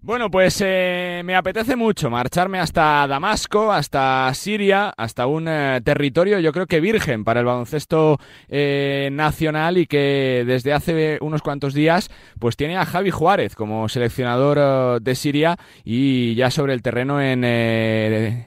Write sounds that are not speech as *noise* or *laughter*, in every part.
Bueno, pues eh, me apetece mucho marcharme hasta Damasco, hasta Siria, hasta un eh, territorio yo creo que virgen para el baloncesto eh, nacional y que desde hace unos cuantos días pues tiene a Javi Juárez como seleccionador de Siria y ya sobre el terreno en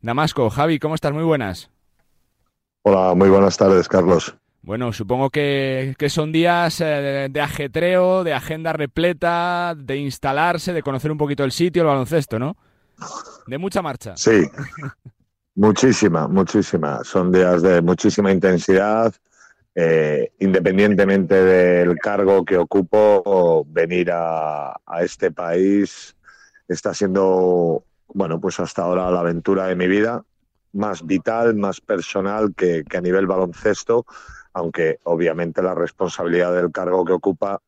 Damasco. Javi, ¿cómo estás? Muy buenas. Hola, muy buenas tardes, Carlos. Bueno, supongo que, son días eh, de, ajetreo, de agenda repleta, de instalarse, de conocer un poquito el sitio, el baloncesto, ¿no? De mucha marcha. Sí, *laughs* muchísima, muchísima. Son días de muchísima intensidad. Eh, independientemente del cargo que ocupo, venir a, este país está siendo, bueno, pues hasta ahora la aventura de mi vida, más vital, más personal que, que a nivel baloncesto aunque obviamente la responsabilidad del cargo que ocupa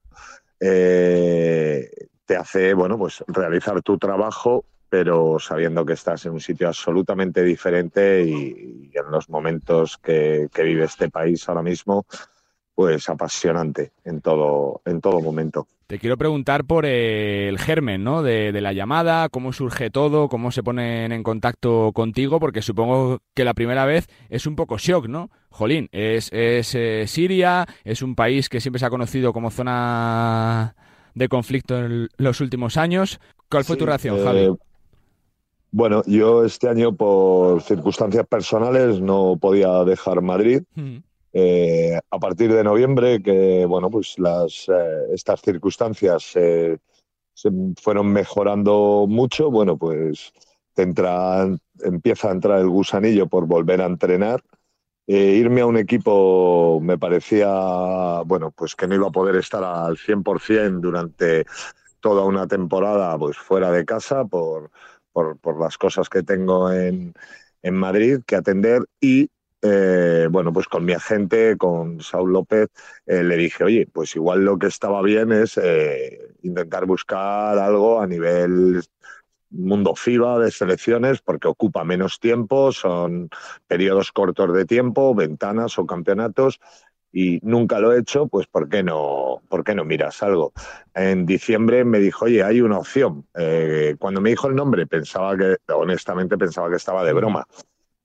eh, te hace, bueno, pues realizar tu trabajo, pero sabiendo que estás en un sitio absolutamente diferente y, en los momentos que, vive este país ahora mismo, pues apasionante en todo, en todo momento. Te quiero preguntar por el germen, ¿no? De, la llamada, cómo surge todo, cómo se ponen en contacto contigo, porque supongo que la primera vez es un poco shock, ¿no? Jolín, es, es eh, Siria, es un país que siempre se ha conocido como zona de conflicto en los últimos años. ¿Cuál fue tu reacción, eh, Javi? Bueno, yo este año por circunstancias personales no podía dejar Madrid. Mm. Eh, a partir de noviembre, que bueno, pues las, eh, estas circunstancias se fueron mejorando mucho, bueno, pues te empieza a entrar el gusanillo por volver a entrenar. Eh, irme a un equipo me parecía, bueno, pues que no iba a poder estar al 100% durante toda una temporada, pues fuera de casa por, por, por las cosas que tengo en, en Madrid que atender y eh, bueno, pues con mi agente, con Saúl López, eh, le dije, oye, pues igual lo que estaba bien es eh, intentar buscar algo a nivel mundo FIBA de selecciones porque ocupa menos tiempo, son periodos cortos de tiempo, ventanas o campeonatos y nunca lo he hecho, pues ¿por qué no, por qué no miras algo? En diciembre me dijo, oye, hay una opción. cuando me dijo el nombre pensaba que, honestamente pensaba que estaba de broma.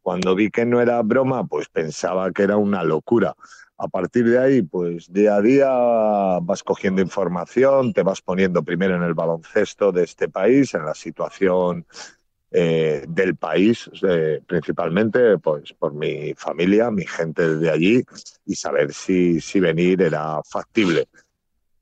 Cuando vi que no era broma, pues pensaba que era una locura. A partir de ahí, pues día a día vas cogiendo información, te vas poniendo primero en el baloncesto de este país, en la situación eh, del país, eh, principalmente pues por mi familia, mi gente de allí, y saber si, si venir era factible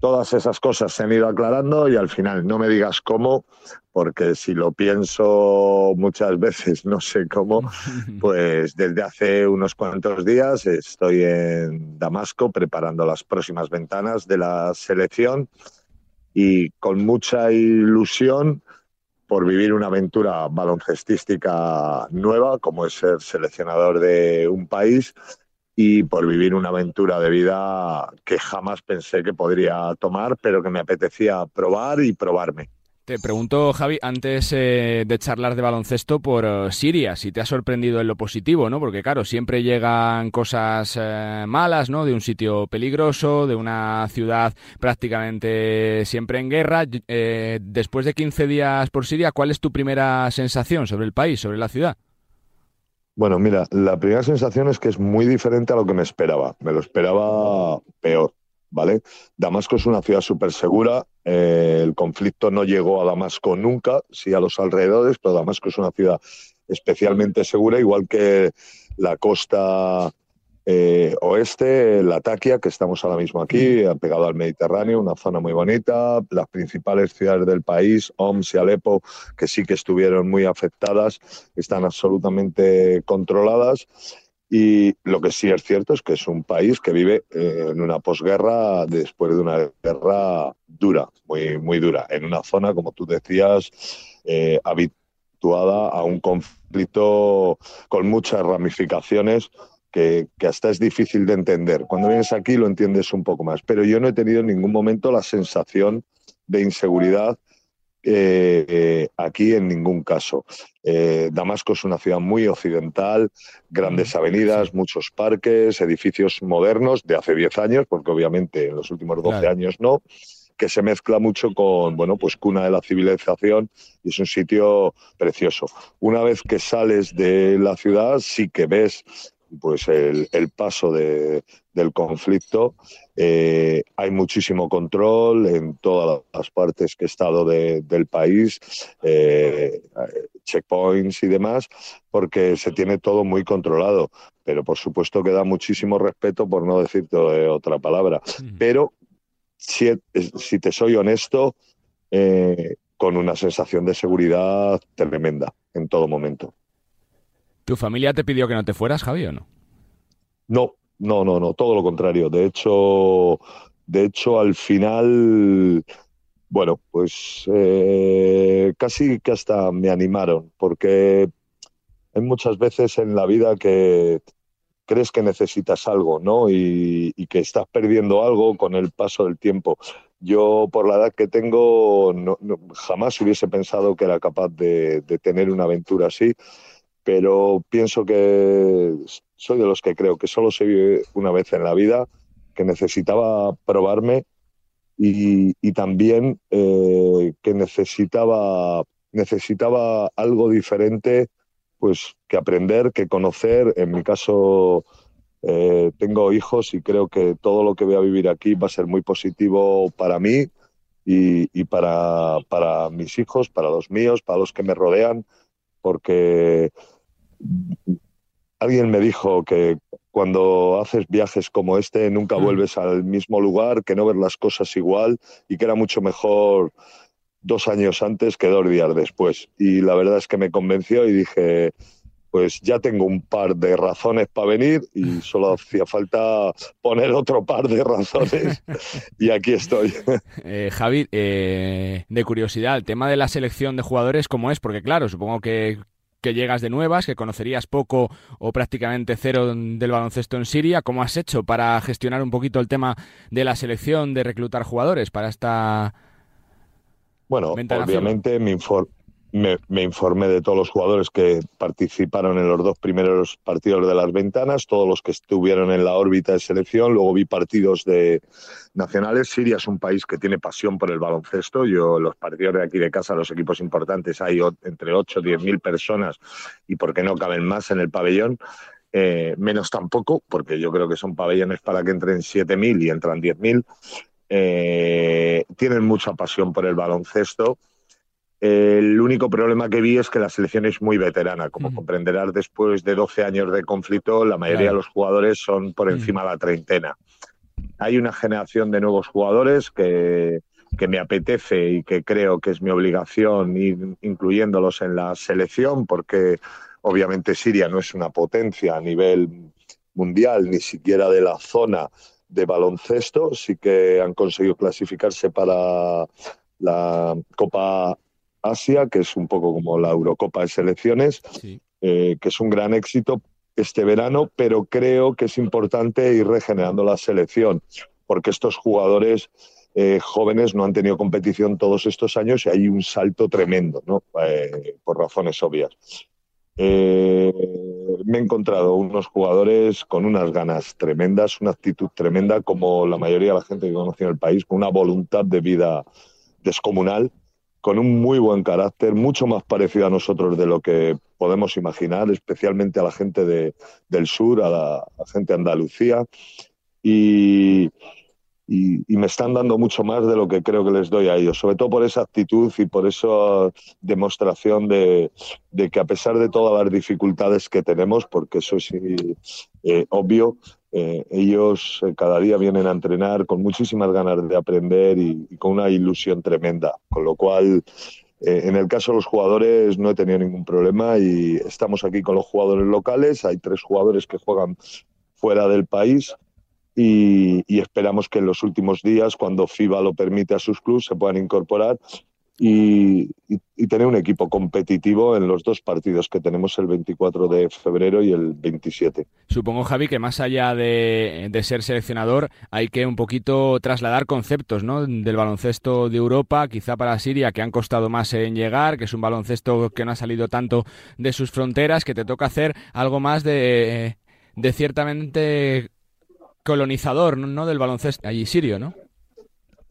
todas esas cosas se han ido aclarando y al final no me digas cómo, porque si lo pienso muchas veces no sé cómo, *laughs* pues desde hace unos cuantos días estoy en Damasco preparando las próximas ventanas de la selección y con mucha ilusión por vivir una aventura baloncestística nueva, como es ser seleccionador de un país y por vivir una aventura de vida que jamás pensé que podría tomar, pero que me apetecía probar y probarme. Te pregunto, Javi, antes eh, de charlar de baloncesto por eh, Siria, si te ha sorprendido en lo positivo, ¿no? Porque claro, siempre llegan cosas eh, malas, ¿no? De un sitio peligroso, de una ciudad prácticamente siempre en guerra. después de 15 días por Siria, ¿cuál es tu primera sensación sobre el país, sobre la ciudad? Bueno, mira, la primera sensación es que es muy diferente a lo que me esperaba. Me lo esperaba peor, ¿vale? Damasco es una ciudad súper segura. Eh, el conflicto no llegó a Damasco nunca, sí a los alrededores, pero Damasco es una ciudad especialmente segura, igual que la costa eh, oeste, la Taquia, que estamos ahora mismo aquí, pegado al Mediterráneo, una zona muy bonita. Las principales ciudades del país, Homs y Alepo, que sí que estuvieron muy afectadas, están absolutamente controladas. Y lo que sí es cierto es que es un país que vive eh, en una posguerra después de una guerra dura, muy, muy dura, en una zona, como tú decías, eh, habituada a un conflicto con muchas ramificaciones que, hasta es difícil de entender. Cuando vienes aquí lo entiendes un poco más, pero yo no he tenido en ningún momento la sensación de inseguridad eh, aquí en ningún caso. Eh, Damasco es una ciudad muy occidental, grandes avenidas, muchos parques, edificios modernos de hace 10 años, porque obviamente en los últimos 12 años no, que se mezcla mucho con, bueno, pues cuna de la civilización y es un sitio precioso. Una vez que sales de la ciudad, sí que ves pues el, paso del conflicto. Eh, hay muchísimo control en todas las partes que he estado del país, eh, checkpoints y demás, porque se tiene todo muy controlado. Pero por supuesto que da muchísimo respeto, por no decirte otra palabra. Pero si, si, te soy honesto, eh, con una sensación de seguridad tremenda en todo momento. ¿Tu familia te pidió que no te fueras, Javi, o no? No, no, no, no, todo lo contrario. De hecho, de hecho, al final, bueno, pues eh, casi que hasta me animaron, porque hay muchas veces en la vida que crees que necesitas algo, ¿no? Y, que estás perdiendo algo con el paso del tiempo. Yo, por la edad que tengo, jamás hubiese pensado que era capaz de tener una aventura así pero pienso que soy de los que creo que solo se vive una vez en la vida, que necesitaba probarme y, también eh, que necesitaba, necesitaba algo diferente pues que aprender, que conocer. En mi caso eh, tengo hijos y creo que todo lo que voy a vivir aquí va a ser muy positivo para mí y, y para, para mis hijos, para los míos, para los que me rodean, porque alguien me dijo que cuando haces viajes como este nunca vuelves al mismo lugar, que no ves las cosas igual y que era mucho mejor dos años antes que dos días después. Y la verdad es que me convenció y dije, pues ya tengo un par de razones para venir y *laughs* solo hacía falta poner otro par de razones *laughs* y aquí estoy. Eh, Javi, eh, de curiosidad, el tema de la selección de jugadores, ¿cómo es? Porque claro, supongo que que llegas de nuevas, que conocerías poco o prácticamente cero del baloncesto en Siria. ¿Cómo has hecho para gestionar un poquito el tema de la selección, de reclutar jugadores para esta... Bueno, obviamente mi, me, informé de todos los jugadores que participaron en los dos primeros partidos de las ventanas, todos los que estuvieron en la órbita de selección. Luego vi partidos de nacionales. Siria es un país que tiene pasión por el baloncesto. Yo, los partidos de aquí de casa, los equipos importantes, hay entre 8 y 10 mil personas y por qué no caben más en el pabellón. Eh, menos tampoco, porque yo creo que son pabellones para que entren 7.000 y entran 10.000. Eh, tienen mucha pasión por el baloncesto el único problema que vi es que la selección es muy veterana. Como comprenderás, después de 12 años de conflicto, la mayoría de los jugadores son por encima de la treintena. Hay una generación de nuevos jugadores que, me apetece y que creo que es mi obligación ir incluyéndolos en la selección, porque obviamente Siria no es una potencia a nivel mundial, ni siquiera de la zona de baloncesto. Sí que han conseguido clasificarse para la Copa Asia, que es un poco como la Eurocopa de Selecciones, eh, que es un gran éxito este verano, pero creo que es importante ir regenerando la selección, porque estos jugadores eh, jóvenes no han tenido competición todos estos años y hay un salto tremendo, ¿no? Eh, por razones obvias. me he encontrado unos jugadores con unas ganas tremendas, una actitud tremenda, como la mayoría de la gente que conoce en el país, con una voluntad de vida descomunal con un muy buen carácter, mucho más parecido a nosotros de lo que podemos imaginar, especialmente a la gente de, del sur, a la, gente de Andalucía. Y, me están dando mucho más de lo que creo que les doy a ellos, sobre todo por esa actitud y por esa demostración de, de que a pesar de todas las dificultades que tenemos, porque eso es eh, obvio, eh, ellos eh, cada día vienen a entrenar con muchísimas ganas de aprender y, con una ilusión tremenda. Con lo cual, eh, en el caso de los jugadores no he tenido ningún problema y estamos aquí con los jugadores locales. Hay tres jugadores que juegan fuera del país y, y esperamos que en los últimos días, cuando FIBA lo permite a sus clubes, se puedan incorporar y, tener un equipo competitivo en los dos partidos que tenemos el 24 de febrero y el 27. Supongo, Javi, que más allá de, ser seleccionador hay que un poquito trasladar conceptos ¿no? del baloncesto de Europa, quizá para Siria, que han costado más en llegar, que es un baloncesto que no ha salido tanto de sus fronteras, que te toca hacer algo más de, de ciertamente colonizador ¿no? del baloncesto allí sirio, ¿no?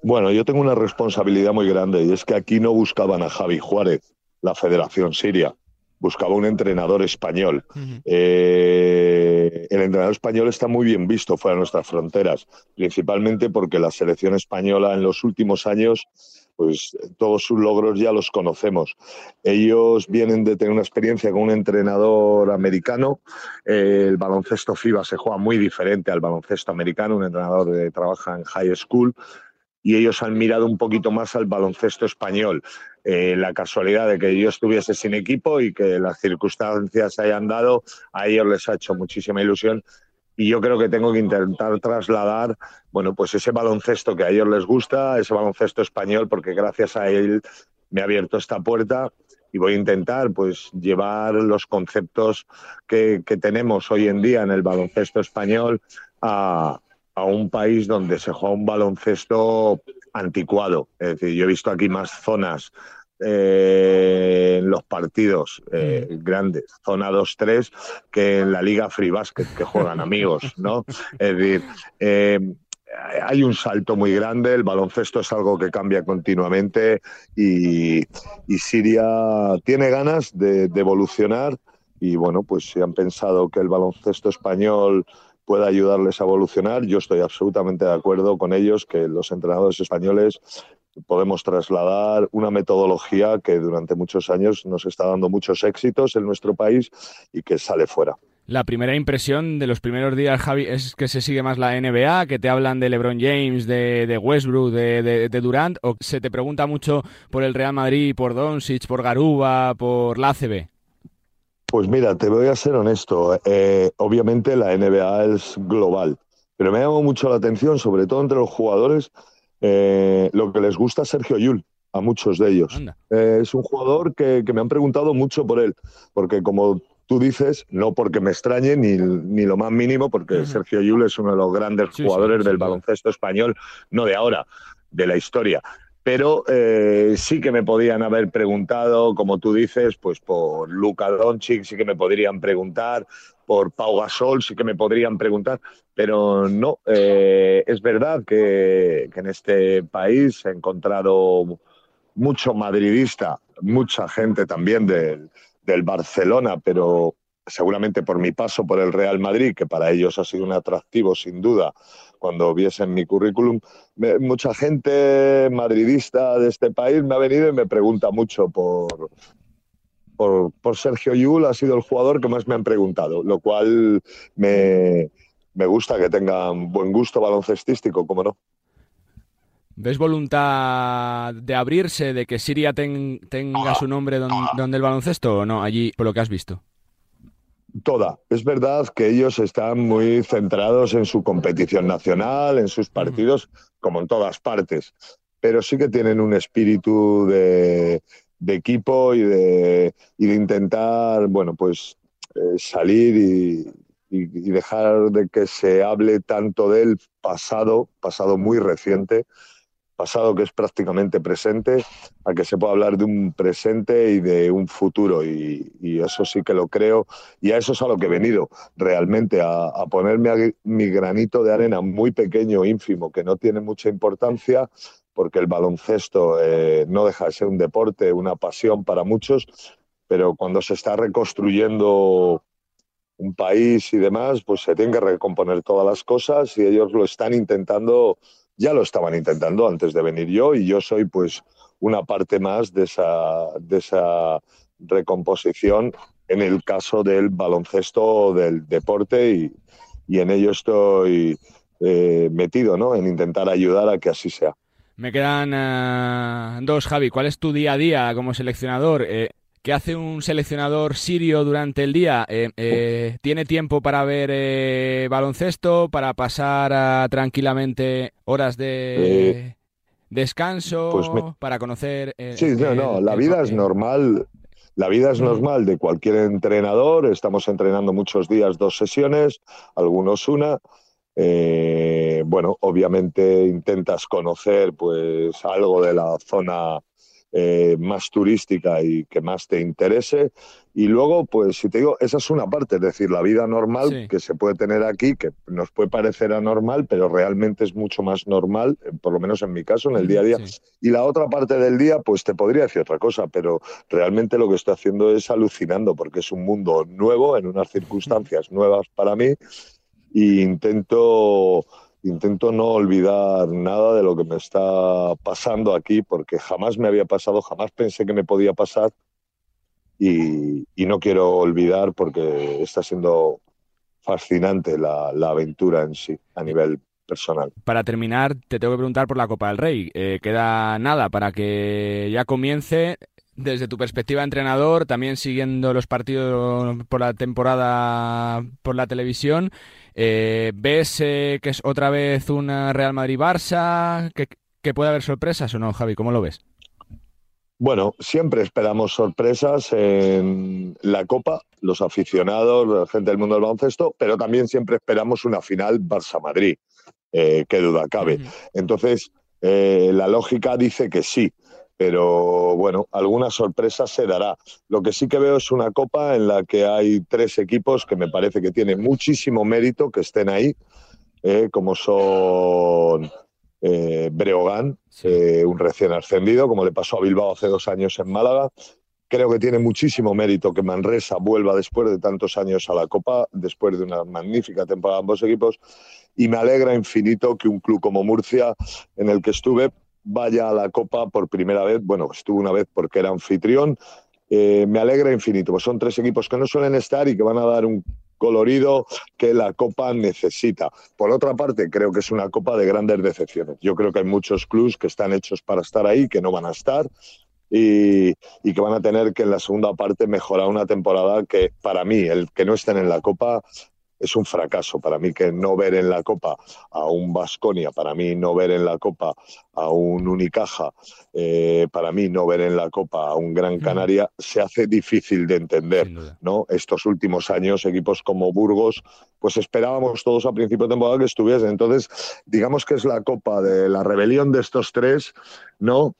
Bueno, yo tengo una responsabilidad muy grande y es que aquí no buscaban a Javi Juárez, la Federación Siria, buscaba un entrenador español. Eh, el entrenador español está muy bien visto fuera de nuestras fronteras, principalmente porque la selección española en los últimos años pues todos sus logros ya los conocemos. Ellos vienen de tener una experiencia con un entrenador americano. el baloncesto FIBA se juega muy diferente al baloncesto americano. Un entrenador que trabaja en high school y ellos han mirado un poquito más al baloncesto español. Eh, la casualidad de que yo estuviese sin equipo y que las circunstancias se hayan dado, a ellos les ha hecho muchísima ilusión y yo creo que tengo que intentar trasladar, bueno, pues ese baloncesto que a ellos les gusta, ese baloncesto español, porque gracias a él me ha abierto esta puerta y voy a intentar pues llevar los conceptos que, que tenemos hoy en día en el baloncesto español a, a un país donde se juega un baloncesto anticuado. Es decir, yo he visto aquí más zonas eh, en los partidos eh, mm. grandes, zona 2-3, que en la Liga Free Basket, que juegan amigos, ¿no? Es decir, eh, hay un salto muy grande, el baloncesto es algo que cambia continuamente y, Siria tiene ganas de, de, evolucionar y bueno, pues si han pensado que el baloncesto español pueda ayudarles a evolucionar, yo estoy absolutamente de acuerdo con ellos que los entrenadores españoles podemos trasladar una metodología que durante muchos años nos está dando muchos éxitos en nuestro país y que sale fuera. La primera impresión de los primeros días, Javi, es que se sigue más la NBA, que te hablan de LeBron James, de, Westbrook, de, Durant, o se te pregunta mucho por el Real Madrid, por Doncic, por Garuba, por la ACB. Pues mira, te voy a ser honesto. Eh, obviamente la NBA es global, pero me llama mucho la atención, sobre todo entre los jugadores, eh, lo que les gusta Sergio Yul, a muchos de ellos. Eh, es un jugador que, me han preguntado mucho por él, porque como tú dices, no porque me extrañe ni, ni lo más mínimo, porque Sergio Yul es uno de los grandes jugadores del baloncesto español, no de ahora, de la historia. Pero eh, sí que me podían haber preguntado, como tú dices, pues por Luka Doncic, sí que me podrían preguntar, por Pau Gasol, sí que me podrían preguntar, pero no, eh, es verdad que, en este país he encontrado mucho madridista, mucha gente también del, del Barcelona, pero seguramente por mi paso por el Real Madrid, que para ellos ha sido un atractivo sin duda cuando viesen mi currículum, mucha gente madridista de este país me ha venido y me pregunta mucho por, por, Sergio Yul, ha sido el jugador que más me han preguntado, lo cual me, gusta que tengan buen gusto baloncestístico, como no. ¿Ves voluntad de abrirse, de que Siria tenga su nombre donde el baloncesto o no, allí por lo que has visto? Toda. Es verdad que ellos están muy centrados en su competición nacional, en sus partidos, como en todas partes, pero sí que tienen un espíritu de, equipo y de, de, intentar, bueno, pues eh, salir y, y, dejar de que se hable tanto del pasado, pasado muy reciente, pasado que es prácticamente presente, a que se pueda hablar de un presente y de un futuro. Y, eso sí que lo creo. Y a eso es a lo que he venido, realmente, a, ponerme mi granito de arena muy pequeño, ínfimo, que no tiene mucha importancia, porque el baloncesto eh, no deja de ser un deporte, una pasión para muchos, pero cuando se está reconstruyendo un país y demás, pues se tienen que recomponer todas las cosas y ellos lo están intentando ya lo estaban intentando antes de venir yo y yo soy pues una parte más de esa, de esa recomposición en el caso del baloncesto, del deporte y, en ello estoy eh, metido, ¿no? En intentar ayudar a que así sea. Me quedan eh, dos, Javi. ¿Cuál es tu día a día como seleccionador? Eh, ¿Qué hace un seleccionador sirio durante el día? Eh, eh, ¿Tiene tiempo para ver eh, baloncesto, para pasar tranquilamente horas de descanso, pues para conocer... sí, no, no, la vida es normal. La vida es normal de cualquier entrenador. Estamos entrenando muchos días, dos sesiones, algunos una. bueno, obviamente intentas conocer pues algo de la zona eh, más turística y que más te interese. Y luego, pues si te digo, esa es una parte, es decir, la vida normal que se puede tener aquí, que nos puede parecer anormal, pero realmente es mucho más normal, eh, por lo menos en mi caso, en el día a día. Y la otra parte del día, pues te podría decir otra cosa, pero realmente lo que estoy haciendo es alucinando, porque es un mundo nuevo, en unas circunstancias nuevas para mí, e intento intento no olvidar nada de lo que me está pasando aquí, porque jamás me había pasado, jamás pensé que me podía pasar y, no quiero olvidar porque está siendo fascinante la, aventura en sí a nivel personal. Para terminar, te tengo que preguntar por la Copa del Rey. Eh, queda nada para que ya comience. Desde tu perspectiva de entrenador, también siguiendo los partidos por la temporada por la televisión, eh, ¿Ves eh, que es otra vez una Real Madrid-Barça? ¿Que, puede haber sorpresas o no, Javi? ¿Cómo lo ves? Bueno, siempre esperamos sorpresas en la Copa, los aficionados, la gente del mundo del baloncesto, pero también siempre esperamos una final Barça-Madrid, eh, qué duda cabe. Entonces, la lógica dice que sí pero bueno, alguna sorpresa se dará. Lo que sí que veo es una copa en la que hay tres equipos que me parece que tienen muchísimo mérito que estén ahí, eh, como son eh, Breogán, eh, un recién ascendido, como le pasó a Bilbao hace dos años en Málaga. Creo que tiene muchísimo mérito que Manresa vuelva después de tantos años a la Copa, después de una magnífica temporada ambos equipos. Y me alegra infinito que un club como Murcia, en el que estuve, vaya a la Copa por primera vez. Bueno, estuvo una vez porque era anfitrión. Eh, me alegra infinito, pues son tres equipos que no suelen estar y que van a dar un colorido que la Copa necesita. Por otra parte, creo que es una Copa de grandes decepciones. Yo creo que hay muchos clubes que están hechos para estar ahí, que no van a estar. Y, y, que van a tener que en la segunda parte mejorar una temporada que para mí, el que no estén en la Copa, es un fracaso. Para mí que no ver en la Copa a un Vasconia, para mí no ver en la Copa a un Unicaja, eh, para mí no ver en la Copa a un Gran Canaria, se hace difícil de entender. ¿no? Estos últimos años, equipos como Burgos, pues esperábamos todos a principio de temporada que estuviesen. Entonces, digamos que es la Copa de la rebelión de estos tres, ¿no?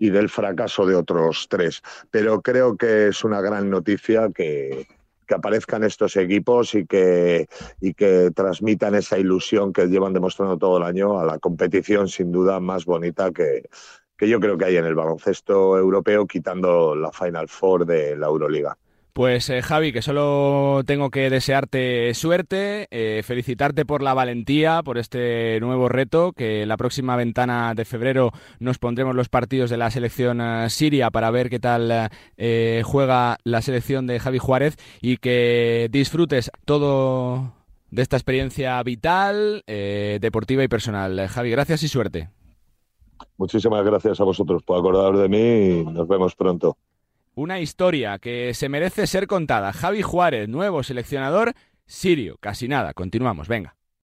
y del fracaso de otros tres. Pero creo que es una gran noticia que, que aparezcan estos equipos y que, y que transmitan esa ilusión que llevan demostrando todo el año a la competición sin duda más bonita que, que yo creo que hay en el baloncesto europeo, quitando la Final Four de la Euroliga. Pues eh, Javi, que solo tengo que desearte suerte, eh, felicitarte por la valentía, por este nuevo reto, que la próxima ventana de febrero nos pondremos los partidos de la selección eh, siria para ver qué tal juega la selección de Javi Juárez y que disfrutes todo de esta experiencia vital, deportiva y personal. Javi, gracias y suerte. Muchísimas gracias a vosotros por acordaros de mí y nos vemos pronto. Una historia que se merece ser contada. Javi Juárez, nuevo seleccionador sirio. Casi nada. Continuamos, venga.